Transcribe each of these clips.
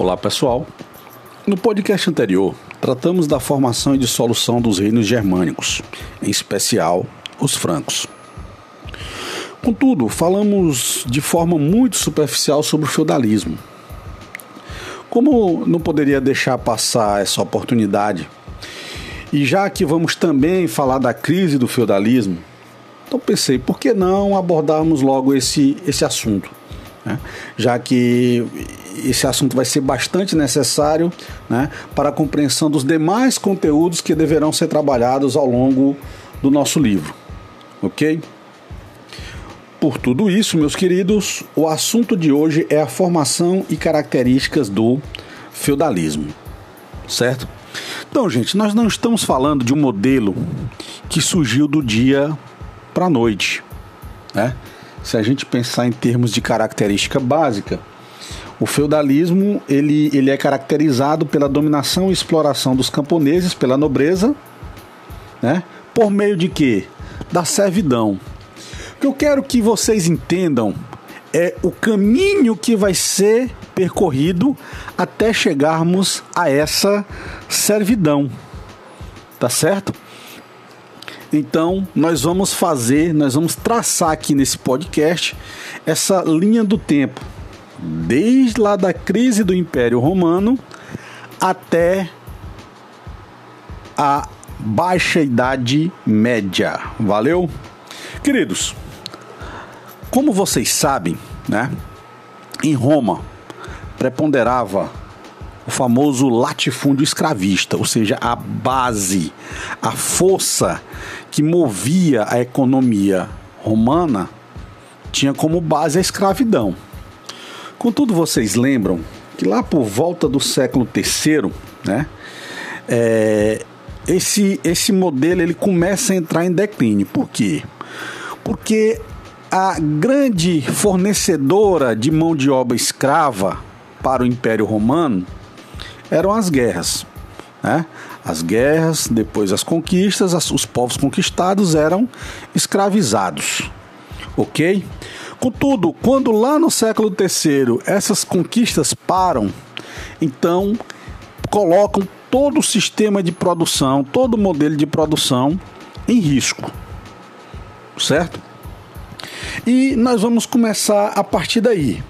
Olá pessoal. No podcast anterior, tratamos da formação e dissolução dos reinos germânicos, em especial os francos. Contudo, falamos de forma muito superficial sobre o feudalismo. Como não poderia deixar passar essa oportunidade, e já que vamos também falar da crise do feudalismo, então pensei, por que não abordarmos logo esse, esse assunto? Né? Já que esse assunto vai ser bastante necessário né, para a compreensão dos demais conteúdos que deverão ser trabalhados ao longo do nosso livro. Ok? Por tudo isso, meus queridos, o assunto de hoje é a formação e características do feudalismo. Certo? Então, gente, nós não estamos falando de um modelo que surgiu do dia para a noite. Né? Se a gente pensar em termos de característica básica, o feudalismo ele, ele é caracterizado pela dominação e exploração dos camponeses pela nobreza, né? Por meio de quê? Da servidão. O que eu quero que vocês entendam é o caminho que vai ser percorrido até chegarmos a essa servidão. Tá certo? Então, nós vamos fazer, nós vamos traçar aqui nesse podcast essa linha do tempo desde lá da crise do Império Romano até a Baixa Idade Média. Valeu? Queridos, como vocês sabem, né? Em Roma preponderava o famoso latifúndio escravista, ou seja, a base, a força que movia a economia romana tinha como base a escravidão. Contudo, vocês lembram que lá por volta do século III, né, é, esse, esse modelo ele começa a entrar em declínio. Por quê? Porque a grande fornecedora de mão de obra escrava para o Império Romano eram as guerras. Né? As guerras, depois as conquistas, as, os povos conquistados eram escravizados. Ok? Contudo, quando lá no século III essas conquistas param, então colocam todo o sistema de produção, todo o modelo de produção em risco. Certo? E nós vamos começar a partir daí.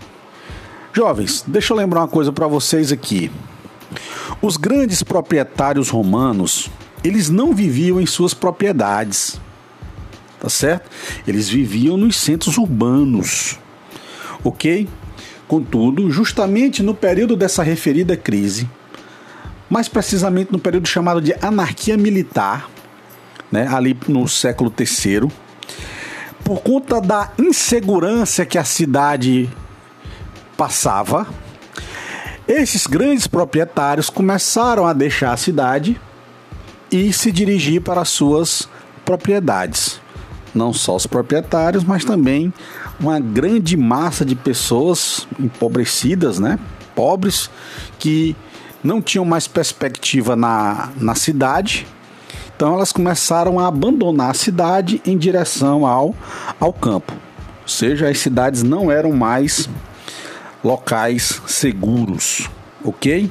Jovens, deixa eu lembrar uma coisa para vocês aqui. Os grandes proprietários romanos, eles não viviam em suas propriedades tá certo? Eles viviam nos centros urbanos, ok? Contudo, justamente no período dessa referida crise, mais precisamente no período chamado de anarquia militar, né, ali no século III, por conta da insegurança que a cidade passava, esses grandes proprietários começaram a deixar a cidade e se dirigir para as suas propriedades não só os proprietários, mas também uma grande massa de pessoas empobrecidas, né? pobres, que não tinham mais perspectiva na, na cidade. Então elas começaram a abandonar a cidade em direção ao, ao campo. Ou seja, as cidades não eram mais locais seguros, ok?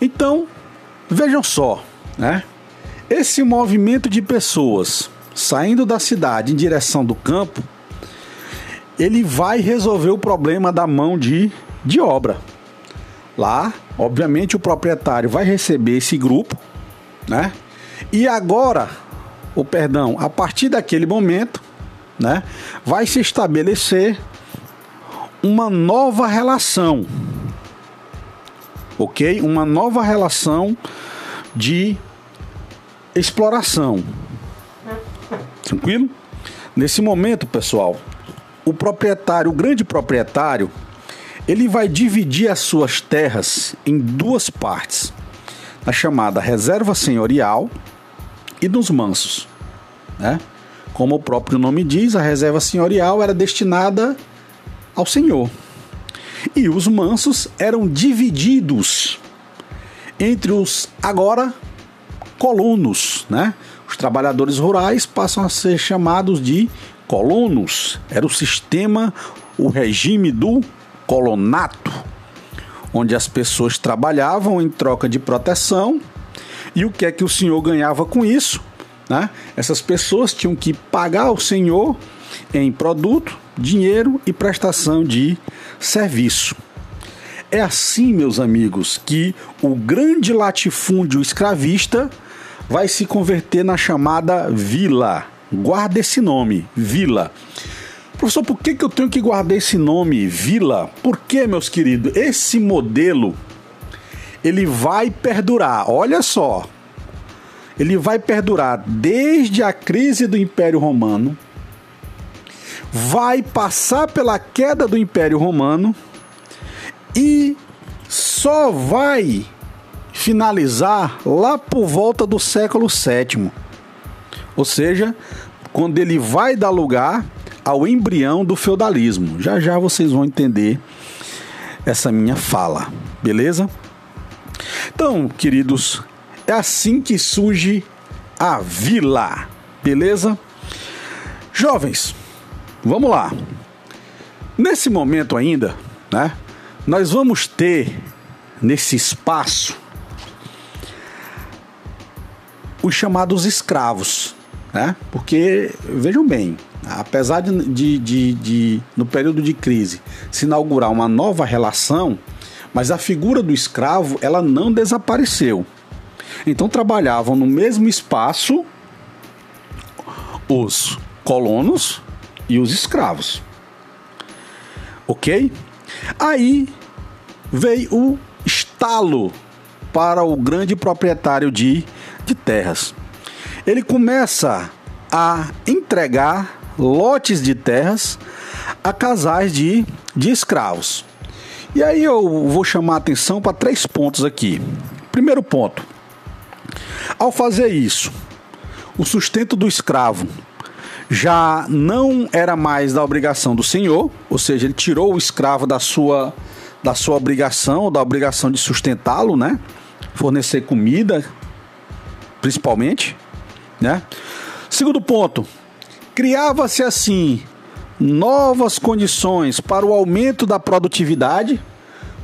Então, vejam só, né? Esse movimento de pessoas saindo da cidade em direção do campo, ele vai resolver o problema da mão de, de obra. Lá, obviamente, o proprietário vai receber esse grupo, né? E agora, o perdão, a partir daquele momento, né, vai se estabelecer uma nova relação. OK? Uma nova relação de exploração. Tranquilo? Nesse momento, pessoal, o proprietário, o grande proprietário, ele vai dividir as suas terras em duas partes, na chamada reserva senhorial e dos mansos, né? Como o próprio nome diz, a reserva senhorial era destinada ao senhor. E os mansos eram divididos entre os agora colonos, né? Os trabalhadores rurais passam a ser chamados de colonos. Era o sistema, o regime do colonato. onde as pessoas trabalhavam em troca de proteção. E o que é que o senhor ganhava com isso? Né? Essas pessoas tinham que pagar ao senhor em produto, dinheiro e prestação de serviço. É assim, meus amigos, que o grande latifúndio escravista vai se converter na chamada vila. Guarda esse nome, vila. Professor, por que, que eu tenho que guardar esse nome, vila? Porque, meus queridos, esse modelo ele vai perdurar. Olha só, ele vai perdurar desde a crise do Império Romano, vai passar pela queda do Império Romano e só vai finalizar lá por volta do século VII. Ou seja, quando ele vai dar lugar ao embrião do feudalismo. Já já vocês vão entender essa minha fala, beleza? Então, queridos, é assim que surge a vila, beleza? Jovens, vamos lá. Nesse momento ainda, né? Nós vamos ter nesse espaço os chamados escravos, né? Porque vejam bem, apesar de, de, de, de, no período de crise se inaugurar uma nova relação, mas a figura do escravo ela não desapareceu. Então trabalhavam no mesmo espaço os colonos e os escravos. Ok? Aí veio o estalo para o grande proprietário de, de terras. Ele começa a entregar lotes de terras a casais de, de escravos. E aí eu vou chamar a atenção para três pontos aqui. Primeiro ponto: ao fazer isso, o sustento do escravo já não era mais da obrigação do senhor, ou seja, ele tirou o escravo da sua da sua obrigação, da obrigação de sustentá-lo, né? Fornecer comida, principalmente, né? Segundo ponto, criava-se assim novas condições para o aumento da produtividade,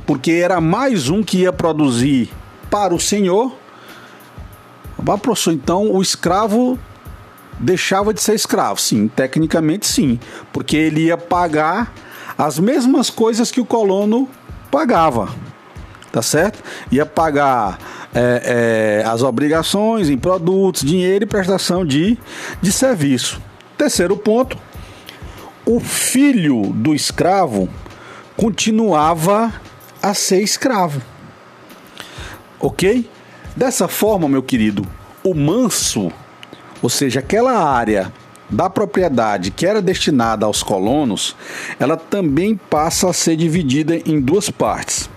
porque era mais um que ia produzir para o senhor. Ah, professor, então o escravo deixava de ser escravo? Sim, tecnicamente sim, porque ele ia pagar as mesmas coisas que o colono pagava, tá certo? Ia pagar é, é, as obrigações em produtos, dinheiro e prestação de, de serviço. Terceiro ponto, o filho do escravo continuava a ser escravo. Ok? Dessa forma, meu querido, o manso, ou seja, aquela área da propriedade que era destinada aos colonos, ela também passa a ser dividida em duas partes.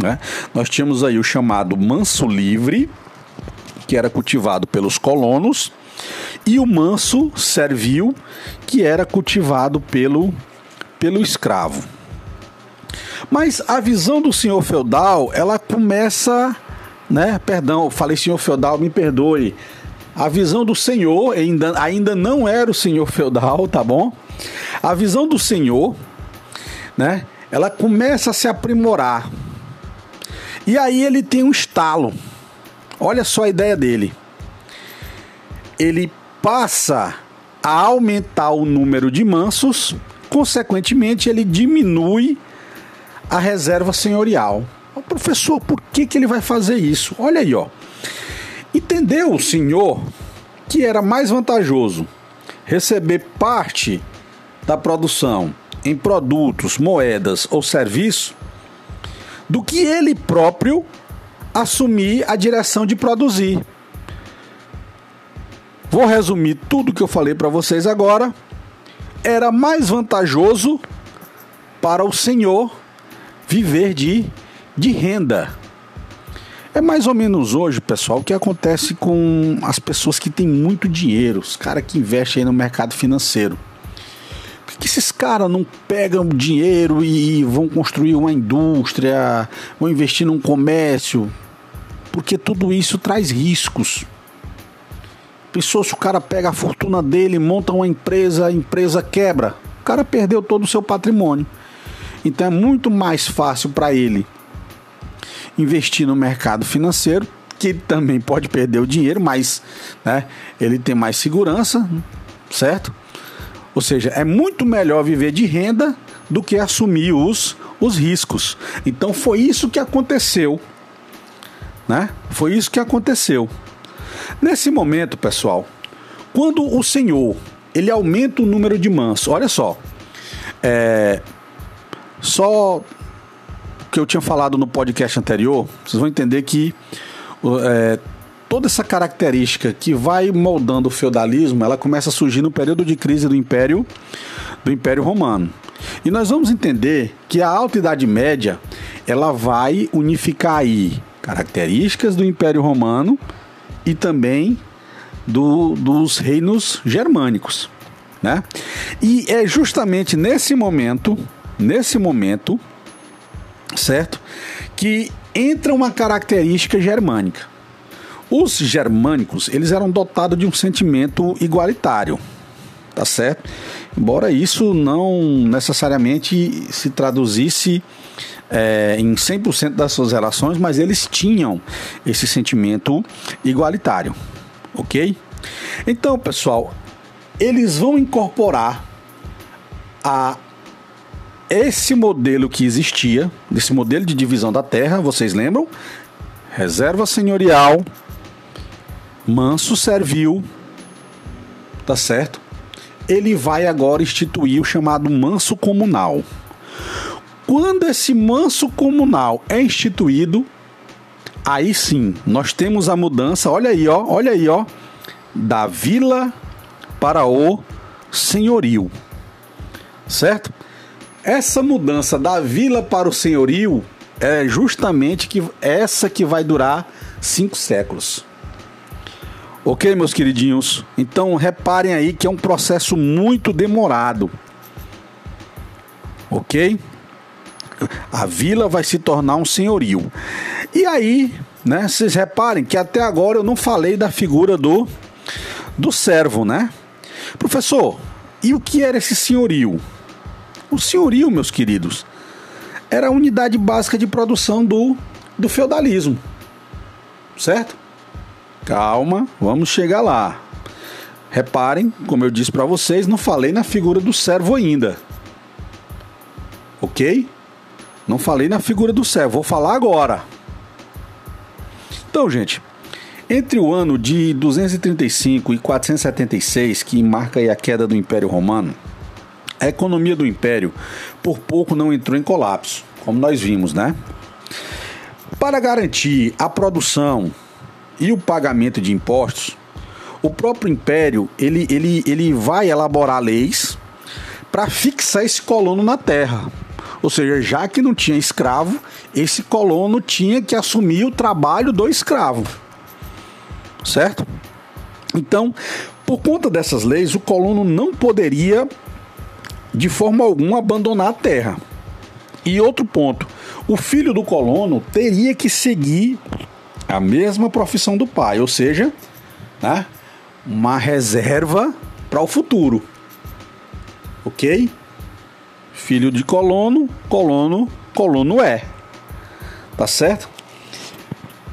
Né? Nós tínhamos aí o chamado manso livre, que era cultivado pelos colonos, e o manso servil, que era cultivado pelo, pelo escravo. Mas a visão do senhor feudal, ela começa, né? Perdão, falei senhor feudal, me perdoe. A visão do senhor ainda, ainda não era o senhor feudal, tá bom? A visão do senhor, né? Ela começa a se aprimorar. E aí ele tem um estalo. Olha só a ideia dele. Ele passa a aumentar o número de mansos, consequentemente, ele diminui a reserva senhorial. O professor, por que, que ele vai fazer isso? Olha aí, ó. Entendeu o senhor que era mais vantajoso receber parte da produção em produtos, moedas ou serviço do que ele próprio assumir a direção de produzir. Vou resumir tudo que eu falei para vocês agora. Era mais vantajoso para o senhor viver de, de renda. É mais ou menos hoje, pessoal, o que acontece com as pessoas que têm muito dinheiro, os caras que investem no mercado financeiro. Que esses caras não pegam dinheiro e vão construir uma indústria, vão investir num comércio? Porque tudo isso traz riscos. Pensou se o cara pega a fortuna dele, monta uma empresa, a empresa quebra. O cara perdeu todo o seu patrimônio. Então é muito mais fácil para ele investir no mercado financeiro, que ele também pode perder o dinheiro, mas né, ele tem mais segurança, certo? Ou seja, é muito melhor viver de renda do que assumir os, os riscos. Então foi isso que aconteceu. Né? Foi isso que aconteceu. Nesse momento, pessoal, quando o Senhor ele aumenta o número de mansos, olha só, é, só que eu tinha falado no podcast anterior, vocês vão entender que é, toda essa característica que vai moldando o feudalismo, ela começa a surgir no período de crise do Império do Império Romano. E nós vamos entender que a Alta Idade Média, ela vai unificar aí características do Império Romano e também do, dos reinos germânicos, né? E é justamente nesse momento, nesse momento, certo, que entra uma característica germânica. Os germânicos, eles eram dotados de um sentimento igualitário, tá certo? Embora isso não necessariamente se traduzisse é, em 100% das suas relações, mas eles tinham esse sentimento igualitário, ok? Então, pessoal, eles vão incorporar a esse modelo que existia, desse modelo de divisão da terra, vocês lembram? Reserva senhorial, manso servil, tá certo? Ele vai agora instituir o chamado manso comunal. Quando esse manso comunal é instituído, aí sim, nós temos a mudança, olha aí, ó, olha aí, ó, da vila para o senhorio. Certo? Essa mudança da vila para o senhorio é justamente que essa que vai durar cinco séculos. Ok, meus queridinhos? Então reparem aí que é um processo muito demorado. Ok? A vila vai se tornar um senhorio. E aí, né? Vocês reparem que até agora eu não falei da figura do do servo, né? Professor, e o que era esse senhorio? O senhorio, meus queridos, era a unidade básica de produção do, do feudalismo. Certo? Calma, vamos chegar lá. Reparem, como eu disse para vocês, não falei na figura do servo ainda. Ok? Não falei na figura do servo, vou falar agora. Então, gente, entre o ano de 235 e 476, que marca a queda do Império Romano, a economia do império por pouco não entrou em colapso, como nós vimos, né? Para garantir a produção e o pagamento de impostos, o próprio império ele, ele, ele vai elaborar leis para fixar esse colono na terra. Ou seja, já que não tinha escravo, esse colono tinha que assumir o trabalho do escravo. Certo? Então, por conta dessas leis, o colono não poderia de forma alguma abandonar a terra. E outro ponto, o filho do colono teria que seguir a mesma profissão do pai, ou seja, né, uma reserva para o futuro. Ok? Filho de colono, colono, colono é. Tá certo?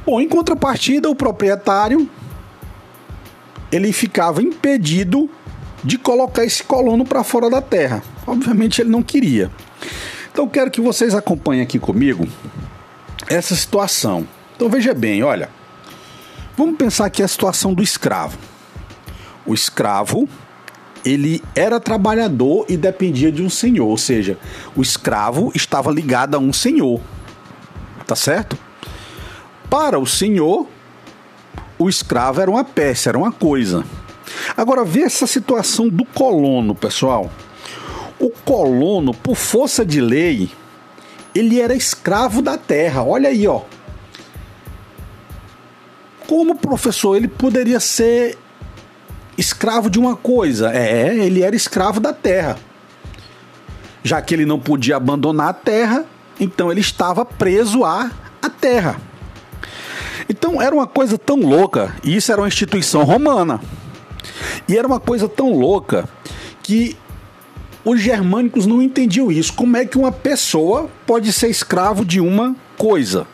Bom, em contrapartida, o proprietário ele ficava impedido de colocar esse colono para fora da terra. Obviamente ele não queria. Então quero que vocês acompanhem aqui comigo essa situação. Então veja bem, olha. Vamos pensar aqui a situação do escravo. O escravo, ele era trabalhador e dependia de um senhor, ou seja, o escravo estava ligado a um senhor. Tá certo? Para o senhor, o escravo era uma peça, era uma coisa. Agora, vê essa situação do colono, pessoal. O colono, por força de lei, ele era escravo da terra. Olha aí, ó. Como professor, ele poderia ser escravo de uma coisa? É, ele era escravo da terra. Já que ele não podia abandonar a terra, então ele estava preso à, à terra. Então era uma coisa tão louca, e isso era uma instituição romana. E era uma coisa tão louca que os germânicos não entendiam isso. Como é que uma pessoa pode ser escravo de uma coisa?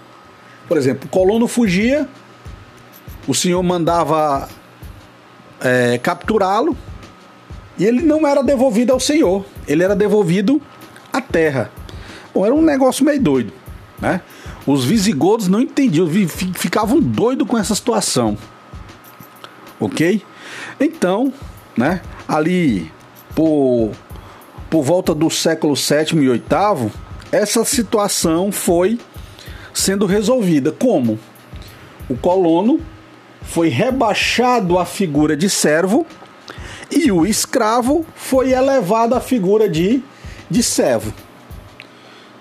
Por exemplo, o colono fugia, o senhor mandava é, capturá-lo e ele não era devolvido ao senhor, ele era devolvido à terra. Bom, era um negócio meio doido, né? Os visigodos não entendiam, ficavam doidos com essa situação, ok? Então, né? Ali por, por volta do século VII e VIII, essa situação foi sendo resolvida. Como? O colono foi rebaixado à figura de servo e o escravo foi elevado à figura de, de servo.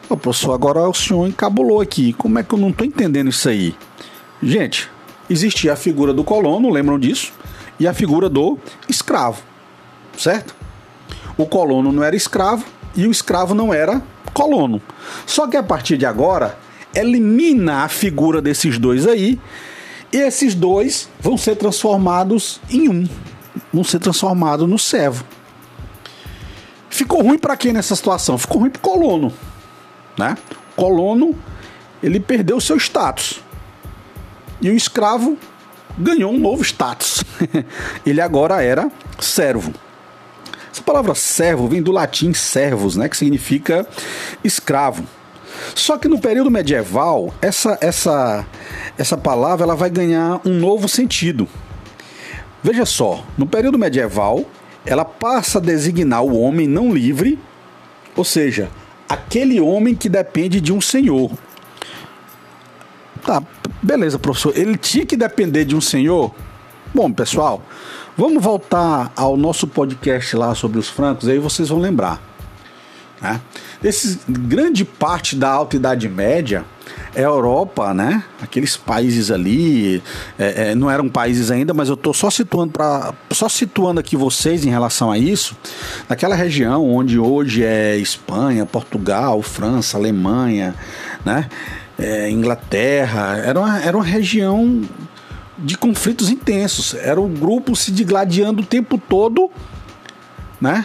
Ô, professor, agora o senhor encabulou aqui. Como é que eu não estou entendendo isso aí? Gente, existia a figura do colono, lembram disso? E a figura do escravo, certo? O colono não era escravo e o escravo não era colono. Só que a partir de agora, elimina a figura desses dois aí e esses dois vão ser transformados em um. Vão ser transformados no servo. Ficou ruim para quem nessa situação? Ficou ruim para colono. Né? O colono ele perdeu seu status. E o escravo ganhou um novo status. ele agora era servo. Essa palavra servo vem do latim servus, né, que significa escravo. Só que no período medieval, essa, essa, essa palavra ela vai ganhar um novo sentido. Veja só, no período medieval, ela passa a designar o homem não livre, ou seja, aquele homem que depende de um senhor. Tá, beleza, professor. Ele tinha que depender de um senhor? Bom, pessoal, vamos voltar ao nosso podcast lá sobre os francos, aí vocês vão lembrar. Né? Esse, grande parte da Alta Idade Média é Europa, né? Aqueles países ali é, é, não eram países ainda, mas eu estou só situando para só situando aqui vocês em relação a isso, naquela região onde hoje é Espanha, Portugal, França, Alemanha, né? É, Inglaterra, era uma, era uma região de conflitos intensos. Era um grupo se digladiando o tempo todo, né?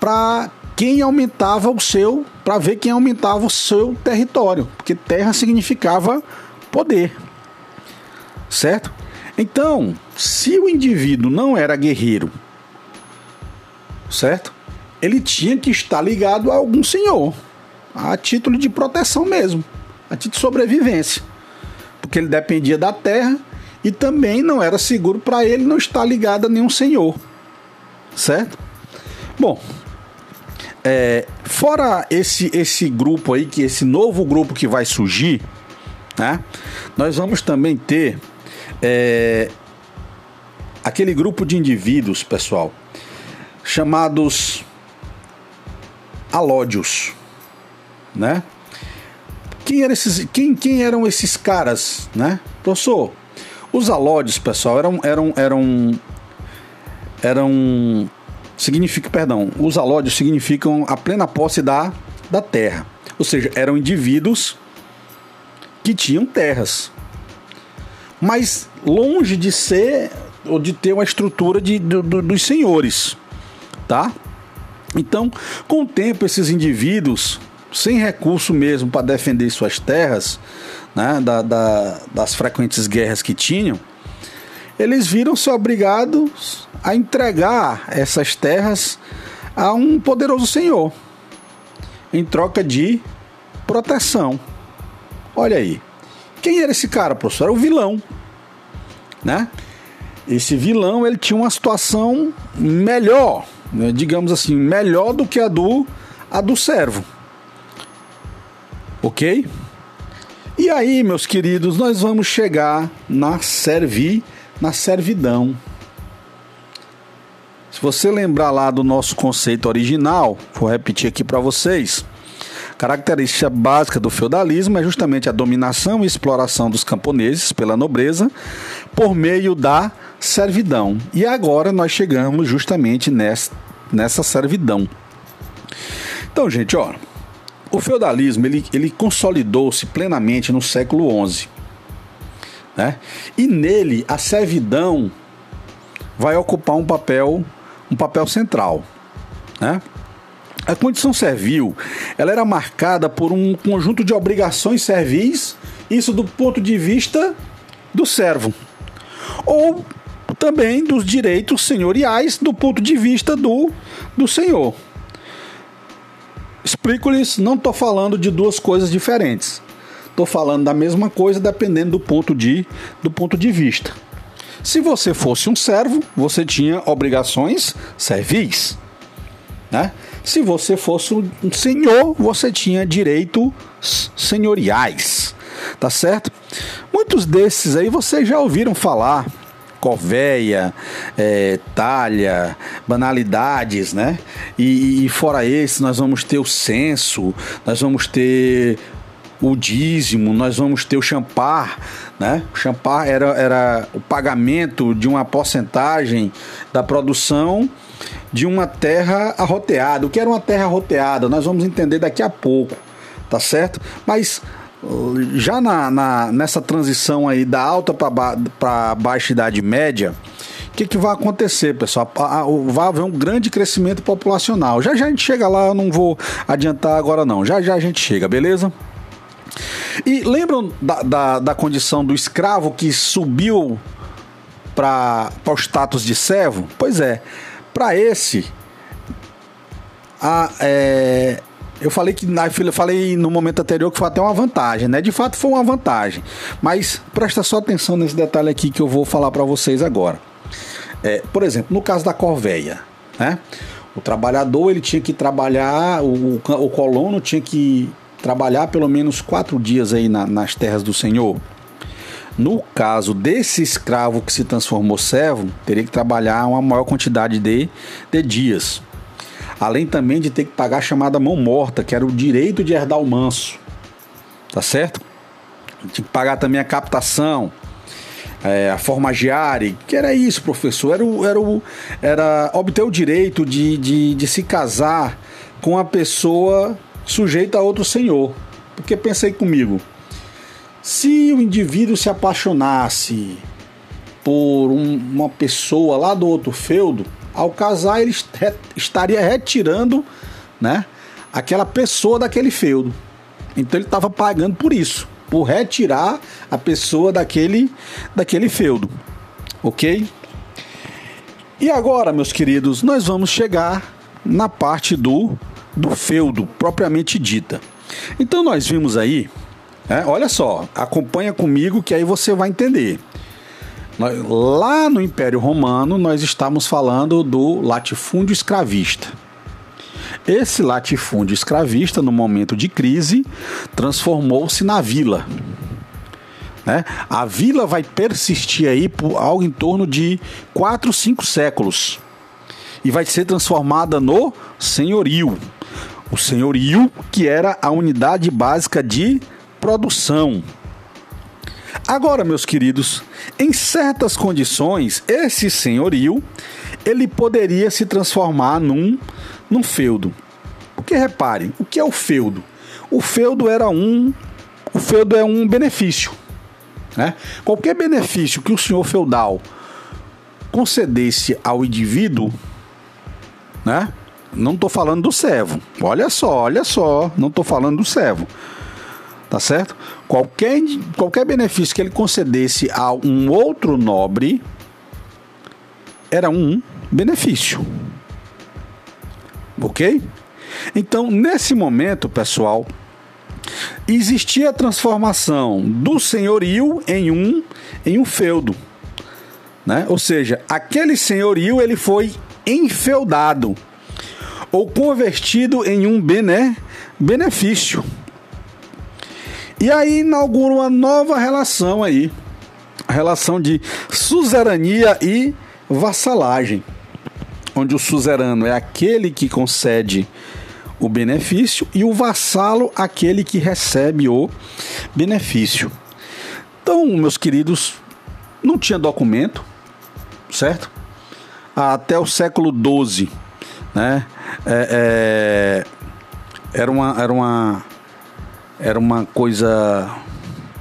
Para quem aumentava o seu, para ver quem aumentava o seu território, porque terra significava poder. Certo? Então, se o indivíduo não era guerreiro, certo? Ele tinha que estar ligado a algum senhor, a título de proteção mesmo, a título de sobrevivência, porque ele dependia da terra e também não era seguro para ele não estar ligado a nenhum senhor, certo? Bom, é, fora esse, esse grupo aí, que esse novo grupo que vai surgir, né? Nós vamos também ter é, aquele grupo de indivíduos, pessoal, chamados alódios, né? Quem, eram esses, quem, quem eram esses caras, né? Professor, os alódios, pessoal, eram, eram, eram, eram significa, perdão, os alódios significam a plena posse da, da terra. Ou seja, eram indivíduos que tinham terras. Mas longe de ser ou de ter uma estrutura de, do, do, dos senhores, tá? Então, com o tempo, esses indivíduos, sem recurso mesmo para defender suas terras, né, da, da, das frequentes guerras que tinham, eles viram-se obrigados a entregar essas terras a um poderoso senhor em troca de proteção. Olha aí. Quem era esse cara, professor? Era o vilão, né? Esse vilão ele tinha uma situação melhor, né? digamos assim, melhor do que a do a do servo. OK? E aí, meus queridos, nós vamos chegar na servi na servidão. Se você lembrar lá do nosso conceito original, vou repetir aqui para vocês. Característica básica do feudalismo é justamente a dominação e exploração dos camponeses pela nobreza por meio da servidão. E agora nós chegamos justamente nessa, nessa servidão. Então, gente, ó, o feudalismo ele, ele consolidou-se plenamente no século XI. Né? E nele a servidão vai ocupar um papel, um papel central. Né? A condição servil ela era marcada por um conjunto de obrigações servis Isso do ponto de vista do servo. Ou também dos direitos senhoriais do ponto de vista do, do senhor. Explico-lhes, não estou falando de duas coisas diferentes. Estou falando da mesma coisa dependendo do ponto de, do ponto de vista. Se você fosse um servo, você tinha obrigações servis. Né? Se você fosse um senhor, você tinha direitos senhoriais. Tá certo? Muitos desses aí vocês já ouviram falar. Covéia, é, talha, banalidades, né? E, e fora esse, nós vamos ter o censo, nós vamos ter o dízimo, nós vamos ter o champar, né? O champar era, era o pagamento de uma porcentagem da produção de uma terra arroteada. O que era uma terra arroteada? Nós vamos entender daqui a pouco, tá certo? Mas já na, na nessa transição aí da alta para baixa idade média, o que, que vai acontecer, pessoal? Vai haver um grande crescimento populacional. Já já a gente chega lá, eu não vou adiantar agora não. Já já a gente chega, beleza? E lembram da, da, da condição do escravo que subiu para o status de servo? Pois é, para esse, a, é, eu falei que na falei no momento anterior que foi até uma vantagem, né? De fato foi uma vantagem, mas presta só atenção nesse detalhe aqui que eu vou falar para vocês agora. É, por exemplo, no caso da corveia, né? O trabalhador ele tinha que trabalhar, o, o colono tinha que trabalhar pelo menos quatro dias aí na, nas terras do Senhor. No caso desse escravo que se transformou servo, teria que trabalhar uma maior quantidade de, de dias. Além também de ter que pagar a chamada mão morta, que era o direito de herdar o manso. Tá certo? Tinha que pagar também a captação, é, a formagiare, que era isso, professor. Era, o, era, o, era obter o direito de, de, de se casar com a pessoa sujeita a outro senhor. Porque pensei comigo, se o indivíduo se apaixonasse por um, uma pessoa lá do outro feudo, ao casar ele estaria retirando, né, aquela pessoa daquele feudo. Então ele estava pagando por isso, por retirar a pessoa daquele daquele feudo. OK? E agora, meus queridos, nós vamos chegar na parte do do feudo propriamente dita. Então nós vimos aí é, olha só, acompanha comigo que aí você vai entender. Lá no Império Romano, nós estamos falando do latifúndio escravista. Esse latifúndio escravista, no momento de crise, transformou-se na vila. Né? A vila vai persistir aí por algo em torno de 4, 5 séculos e vai ser transformada no senhorio. O senhorio, que era a unidade básica de produção. Agora, meus queridos, em certas condições, esse senhorio ele poderia se transformar num, num feudo. Porque reparem, o que é o feudo? O feudo era um, o feudo é um benefício, né? Qualquer benefício que o senhor feudal concedesse ao indivíduo, né? Não estou falando do servo. Olha só, olha só, não estou falando do servo tá certo? Qualquer, qualquer benefício que ele concedesse a um outro nobre era um benefício. Ok? Então, nesse momento, pessoal, existia a transformação do senhorio em um, em um feudo. Né? Ou seja, aquele senhorio ele foi enfeudado ou convertido em um bene, benefício. E aí inaugura uma nova relação aí, a relação de suzerania e vassalagem, onde o suzerano é aquele que concede o benefício e o vassalo aquele que recebe o benefício. Então, meus queridos, não tinha documento, certo? Até o século XII, né? É, é, era uma, era uma era uma coisa,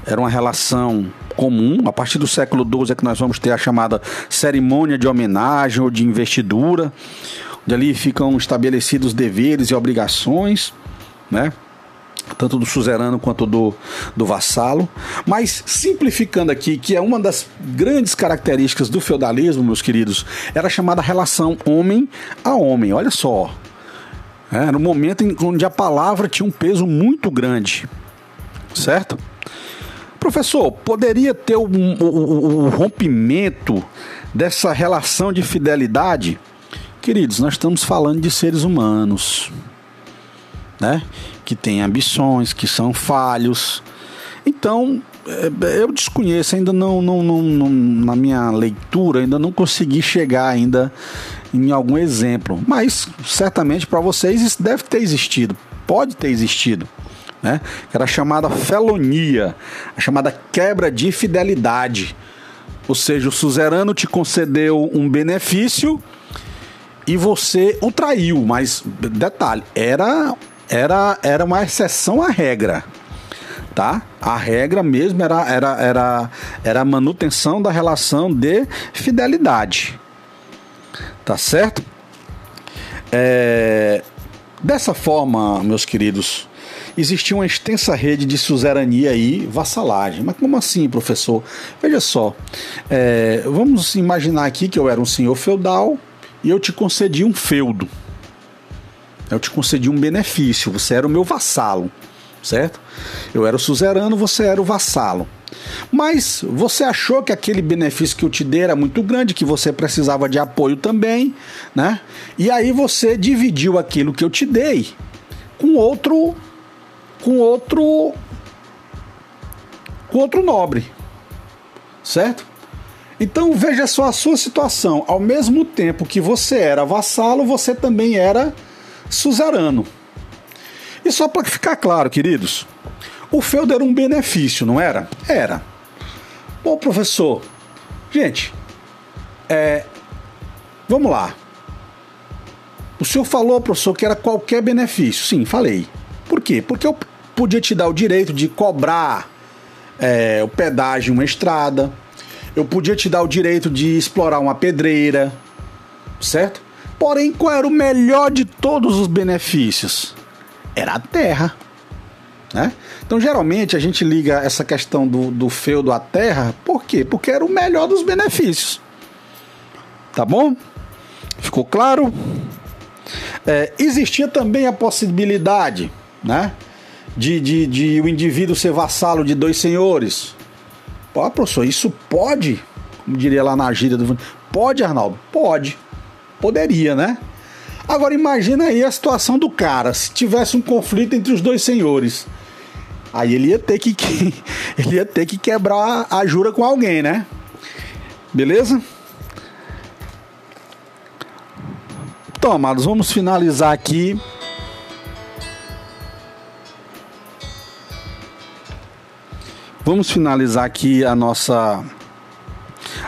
era uma relação comum. A partir do século XII é que nós vamos ter a chamada cerimônia de homenagem ou de investidura, onde ali ficam estabelecidos deveres e obrigações, né? Tanto do suzerano quanto do, do vassalo. Mas simplificando aqui, que é uma das grandes características do feudalismo, meus queridos, era a chamada relação homem a homem. Olha só. Era um momento em onde a palavra tinha um peso muito grande. Certo? Professor, poderia ter o um, um, um rompimento dessa relação de fidelidade? Queridos, nós estamos falando de seres humanos, né? Que têm ambições, que são falhos. Então, é, eu desconheço, ainda não, não, não, não, na minha leitura, ainda não consegui chegar ainda em algum exemplo. Mas certamente para vocês isso deve ter existido, pode ter existido. Né? Era a chamada felonia, a chamada quebra de fidelidade. Ou seja, o suzerano te concedeu um benefício e você o traiu, mas detalhe, era era era uma exceção à regra. Tá? A regra mesmo era, era, era, era a manutenção da relação de fidelidade. Tá certo? É, dessa forma, meus queridos, existia uma extensa rede de suzerania e vassalagem. Mas como assim, professor? Veja só, é, vamos imaginar aqui que eu era um senhor feudal e eu te concedi um feudo. Eu te concedi um benefício, você era o meu vassalo, certo? Eu era o suzerano, você era o vassalo. Mas você achou que aquele benefício que eu te dei era muito grande, que você precisava de apoio também, né? E aí você dividiu aquilo que eu te dei com outro com outro com outro nobre. Certo? Então veja só a sua situação. Ao mesmo tempo que você era vassalo, você também era suzerano. E só para ficar claro, queridos, o feudo era um benefício, não era? Era. Bom, professor, gente, é, vamos lá. O senhor falou, professor, que era qualquer benefício. Sim, falei. Por quê? Porque eu podia te dar o direito de cobrar é, o pedágio em uma estrada, eu podia te dar o direito de explorar uma pedreira, certo? Porém, qual era o melhor de todos os benefícios? Era a terra. Né? Então, geralmente, a gente liga essa questão do, do feudo à terra, por quê? Porque era o melhor dos benefícios. Tá bom? Ficou claro? É, existia também a possibilidade né, de, de, de o indivíduo ser vassalo de dois senhores. Ó, professor, isso pode, como diria lá na gíria do. Pode, Arnaldo? Pode. Poderia, né? Agora imagina aí a situação do cara, se tivesse um conflito entre os dois senhores. Aí ele ia ter que, ele ia ter que quebrar a jura com alguém, né? Beleza? Então, amados, vamos finalizar aqui Vamos finalizar aqui a nossa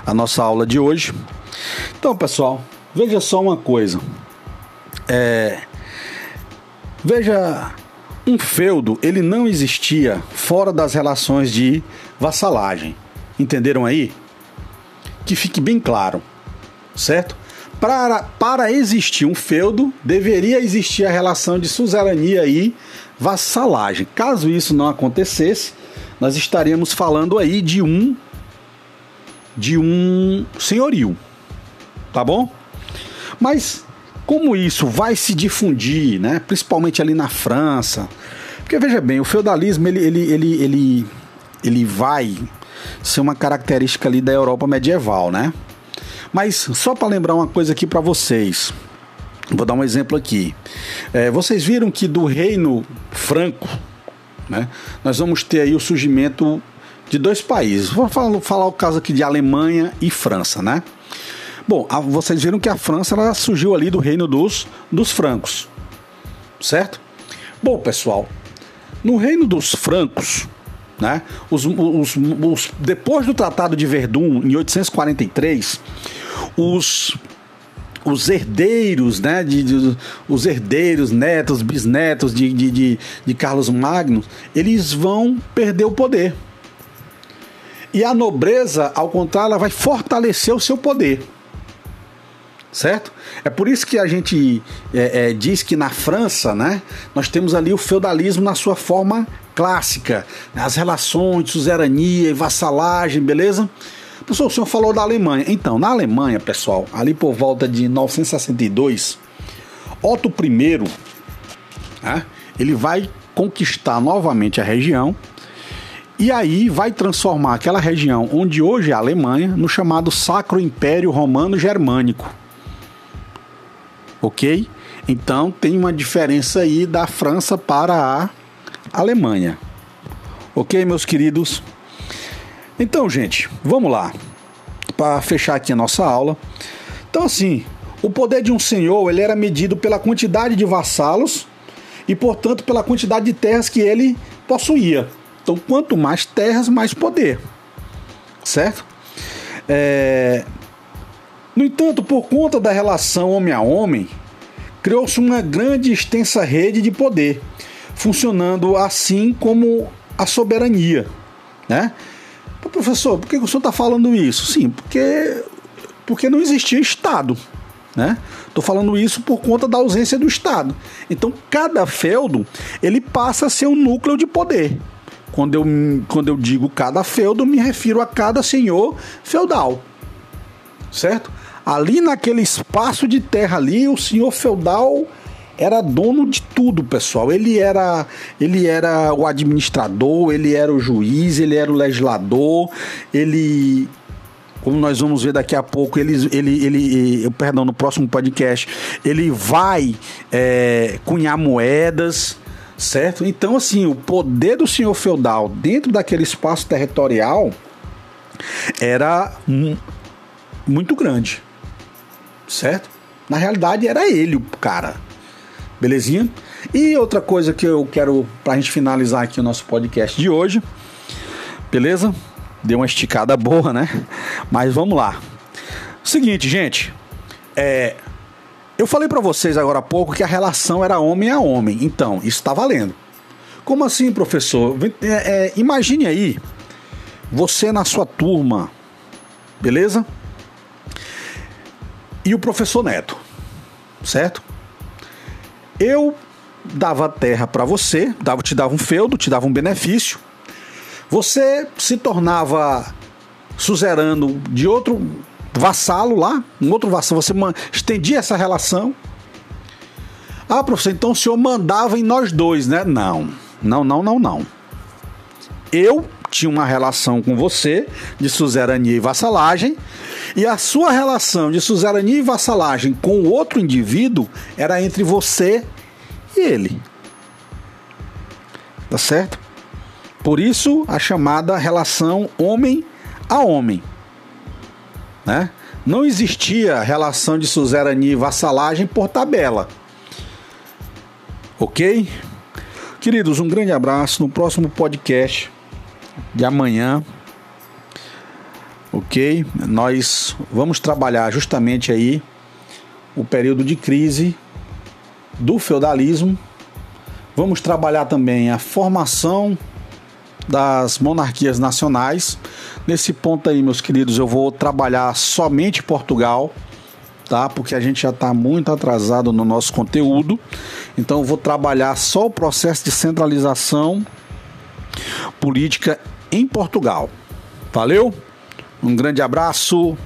a nossa aula de hoje. Então, pessoal, veja só uma coisa. É, veja, um feudo ele não existia fora das relações de vassalagem. Entenderam aí? Que fique bem claro, certo? Para, para existir um feudo, deveria existir a relação de suzerania e vassalagem. Caso isso não acontecesse, nós estaríamos falando aí de um de um senhorio, tá bom? Mas como isso vai se difundir, né? Principalmente ali na França, porque veja bem, o feudalismo ele ele ele ele, ele vai ser uma característica ali da Europa medieval, né? Mas só para lembrar uma coisa aqui para vocês, vou dar um exemplo aqui. É, vocês viram que do reino franco né? Nós vamos ter aí o surgimento de dois países. Vou falar, falar o caso aqui de Alemanha e França, né? Bom, a, vocês viram que a França ela surgiu ali do reino dos, dos francos, certo? Bom, pessoal, no reino dos francos, né, os, os, os, depois do Tratado de Verdun, em 843, os os herdeiros, né, de, de, os herdeiros, netos, bisnetos de, de, de, de Carlos Magno, eles vão perder o poder. E a nobreza, ao contrário, ela vai fortalecer o seu poder. Certo? É por isso que a gente é, é, diz que na França, né, nós temos ali o feudalismo na sua forma clássica, né, as relações de suzerania e vassalagem, beleza? Professor, o senhor falou da Alemanha. Então, na Alemanha, pessoal, ali por volta de 962, Otto I, né, ele vai conquistar novamente a região e aí vai transformar aquela região onde hoje é a Alemanha no chamado Sacro Império Romano Germânico ok? Então tem uma diferença aí da França para a Alemanha, ok, meus queridos? Então, gente, vamos lá para fechar aqui a nossa aula. Então, assim, o poder de um senhor ele era medido pela quantidade de vassalos e, portanto, pela quantidade de terras que ele possuía. Então, quanto mais terras, mais poder, certo? É, no entanto, por conta da relação homem a homem, criou-se uma grande e extensa rede de poder, funcionando assim como a soberania. Né? Professor, por que o senhor está falando isso? Sim, porque, porque não existia Estado. Né? Estou falando isso por conta da ausência do Estado. Então, cada feudo ele passa a ser um núcleo de poder. Quando eu, quando eu digo cada feudo, me refiro a cada senhor feudal. Certo? Ali naquele espaço de terra ali, o senhor feudal era dono de tudo, pessoal. Ele era, ele era o administrador, ele era o juiz, ele era o legislador, ele como nós vamos ver daqui a pouco, ele, ele, ele perdão, no próximo podcast, ele vai é, cunhar moedas, certo? Então, assim, o poder do senhor feudal dentro daquele espaço territorial era muito grande certo? Na realidade era ele o cara. Belezinha? E outra coisa que eu quero pra gente finalizar aqui o nosso podcast de hoje. Beleza? Deu uma esticada boa, né? Mas vamos lá. Seguinte, gente, é eu falei para vocês agora há pouco que a relação era homem a homem. Então, isso está valendo. Como assim, professor? É, é, imagine aí, você na sua turma, beleza? E o professor Neto, certo? Eu dava terra para você, dava, te dava um feudo, te dava um benefício. Você se tornava suzerano de outro vassalo lá, um outro vassalo, você estendia essa relação. Ah, professor, então o senhor mandava em nós dois, né? Não, não, não, não, não. Eu tinha uma relação com você de suzerania e vassalagem, e a sua relação de suzerania e vassalagem com o outro indivíduo era entre você e ele. Tá certo? Por isso a chamada relação homem a homem. Né? Não existia relação de suzerania e vassalagem por tabela. Ok? Queridos, um grande abraço. No próximo podcast de amanhã, ok? Nós vamos trabalhar justamente aí o período de crise do feudalismo. Vamos trabalhar também a formação das monarquias nacionais. Nesse ponto aí, meus queridos, eu vou trabalhar somente Portugal, tá? Porque a gente já está muito atrasado no nosso conteúdo. Então, eu vou trabalhar só o processo de centralização política em Portugal. Valeu? Um grande abraço